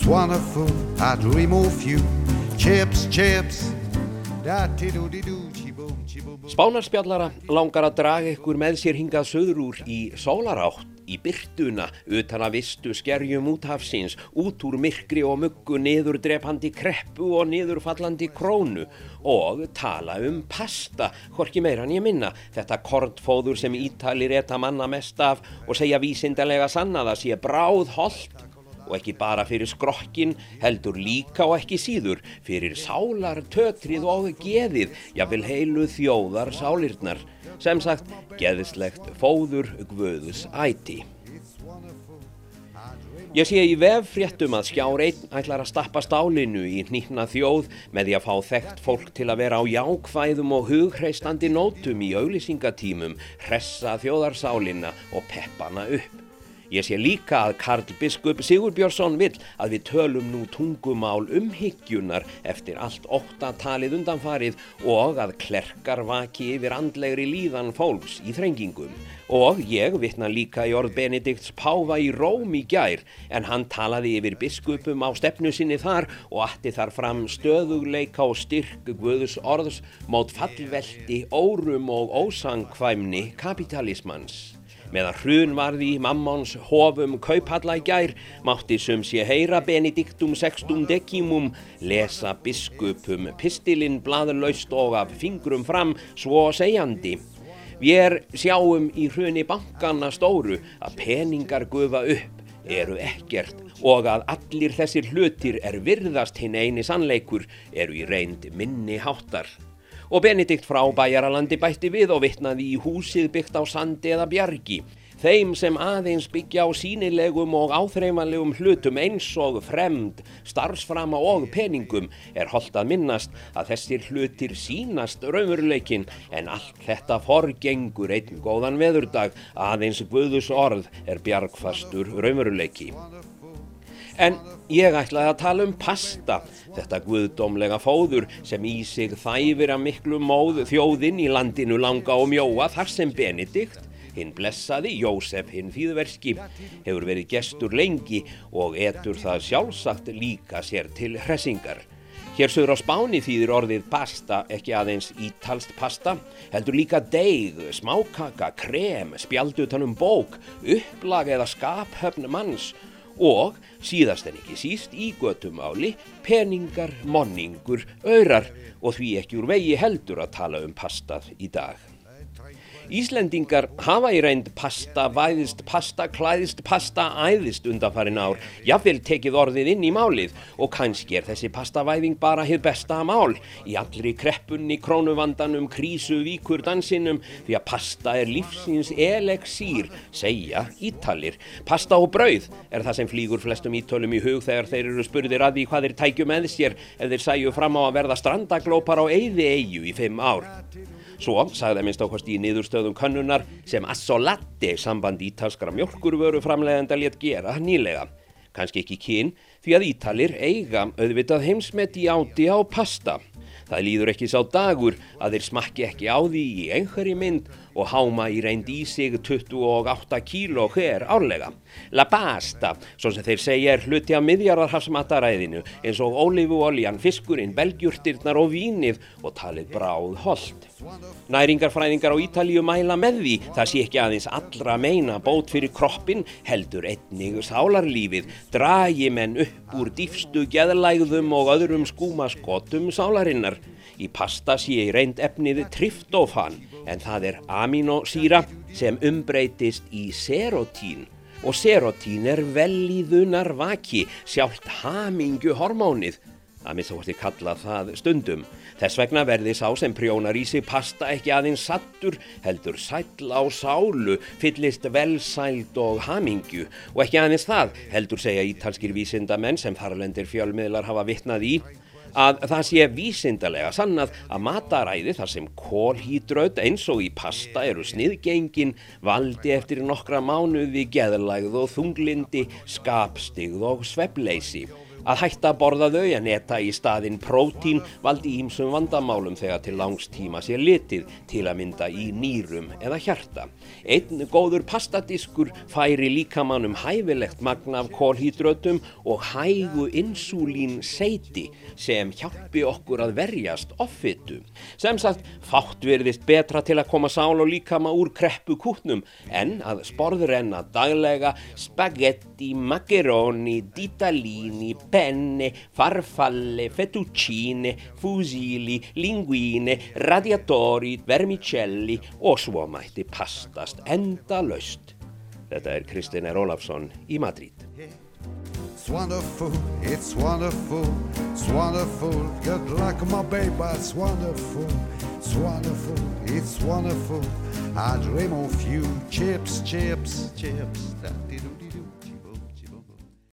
it's wonderful. I'd remove you. Chips, chips. Spánarspjallara langar að draga ykkur með sér hingað söður úr í sólarátt, í byrtuna, utan að vistu skerjum út hafsins, út úr myrkri og muggu, niður drepandi kreppu og niður fallandi krónu og tala um pasta, hvorki meira en ég minna, þetta kortfóður sem Ítalir etta manna mest af og segja vísindarlega sannaða sé bráð holdt og ekki bara fyrir skrokkin heldur líka og ekki síður fyrir sálar, tötrið og geðið, jáfnvel heilu þjóðar sálirnar, sem sagt geðislegt fóður gvöðus æti. Ég sé í veffréttum að skjár einn ætlar að stappa stálinu í nýtna þjóð með því að fá þekkt fólk til að vera á jákvæðum og hugreistandi nótum í auglýsingatímum, hressa þjóðarsálina og peppana upp. Ég sé líka að Karl Biskup Sigurbjörnsson vil að við tölum nú tungumál umhyggjunar eftir allt óttatalið undanfarið og að klerkar vaki yfir andlegri líðan fólks í þrengingum. Og ég vittna líka í orð Benedikts Páfa í Róm í gær en hann talaði yfir biskupum á stefnu sinni þar og atti þar fram stöðugleika og styrk guðus orðs mót fallveldi, órum og ósangkvæmni kapitalismans. Meðan hrun varði í mammons hofum kauphalla í gær mátti sem sé heyra Benediktum sextum decimum lesa biskupum pistilinn blaðlaust og af fingrum fram svo segjandi. Við sjáum í hruni bankana stóru að peningar gufa upp eru ekkert og að allir þessir hlutir er virðast hinn eini sannleikur eru í reynd minni háttar og Benedikt frá bæjaralandi bætti við og vittnaði í húsið byggt á sandi eða bjargi. Þeim sem aðeins byggja á sínilegum og áþreifanlegum hlutum eins og fremd, starfsframa og peningum er holdt að minnast að þessir hlutir sínast raunveruleikin en allt þetta forgengur einn góðan veðurdag aðeins Guðus orð er bjargfastur raunveruleiki. En ég ætlaði að tala um pasta, þetta guðdómlega fóður sem í sig þæfir að miklu móð þjóðinn í landinu langa og mjóa þar sem Benedikt, hinn blessaði, Jósef hinn fýðverski, hefur verið gestur lengi og etur það sjálfsagt líka sér til hressingar. Hér sögur á spáni þýðir orðið pasta ekki aðeins ítalst pasta, heldur líka deig, smákaka, krem, spjaldutanum bók, upplag eða skaphöfn manns og síðast en ekki síst í götumáli peningar, monningur, öyrar og því ekki úr vegi heldur að tala um pastað í dag. Íslendingar hafa í reynd pasta, væðist, pasta, klæðist, pasta, æðist undanfarin ár, jáfnvel tekið orðið inn í málið og kannski er þessi pastavæðing bara hér besta mál í allri kreppunni, krónuvandanum, krísu, víkur, dansinum því að pasta er lífsins eleksýr, segja ítalir. Pasta og brauð er það sem flýgur flestum ítölum í hug þegar þeir eru spurðir að því hvað þeir tækju með sér ef þeir sæju fram á að verða strandaglópar á eyði eigu í fimm ár. Svo sagði minnst ákvæmst í niðurstöðum kannunar sem Assolatti samband ítalskara mjölkurvöru framlegenda létt gera nýlega. Kanski ekki kyn því að Ítalir eiga auðvitað heimsmet í áti á pasta. Það líður ekki sá dagur að þeir smakki ekki á því í einhverji mynd og háma í reynd í sig 28 kíló hver árlega. La pasta, svo sem þeir segja, er hluti af miðjarðarhafsmataræðinu eins og ólífuoljan, fiskurinn, belgjurtirnar og vínið og talið bráð hold. Næringarfræðingar á Ítalíu mæla með því það sé ekki aðeins allra meina bót fyrir kroppin heldur einnig sálarlífið, dragi menn upp úr dýfstu geðlægðum og öðrum skúmaskotum sálarinnar. Í pasta sé í reynd efniði tryftofan en það er aminosýra sem umbreytist í serotín. Og serotín er velíðunar vaki sjálft hamingju hormónið að missa hvorti kalla það stundum. Þess vegna verði sá sem prjónar í sig pasta ekki aðeins sattur, heldur sæll á sálu, fyllist velsæld og hamingju. Og ekki aðeins það, heldur segja ítalskir vísindamenn sem þarlendir fjölmiðlar hafa vittnað í, að það sé vísindalega sannað að mataræði þar sem kólhýdraut eins og í pasta eru sniðgengin valdi eftir nokkra mánuði geðlægð og þunglindi, skapstigð og svepleysi. Að hætta að borða þau að neta í staðin prótín valdi ímsum vandamálum þegar til langstíma sé litið til að mynda í nýrum eða hjarta. Einn góður pastadiskur færi líkamannum hæfilegt magna af kólhýdrautum og hægu insúlín seiti sem hjálpi okkur að verjast offitu. Sem sagt, fátt verðist betra til að koma sál og líkama úr kreppu kútnum en að sporðrenna daglega spagetti, macaroni, ditalini, penne, farfalle, fettuccine, fusili, linguine, radiatori, vermicelli og svo mætti pastast enda laust. Þetta er Kristinn R. Ólafsson í Madrid. It's wonderful, it's wonderful, it's wonderful. Good luck, my baby, it's wonderful, it's wonderful, it's wonderful. I dream of you, chips, chips, chips. Da-dee-doo-dee.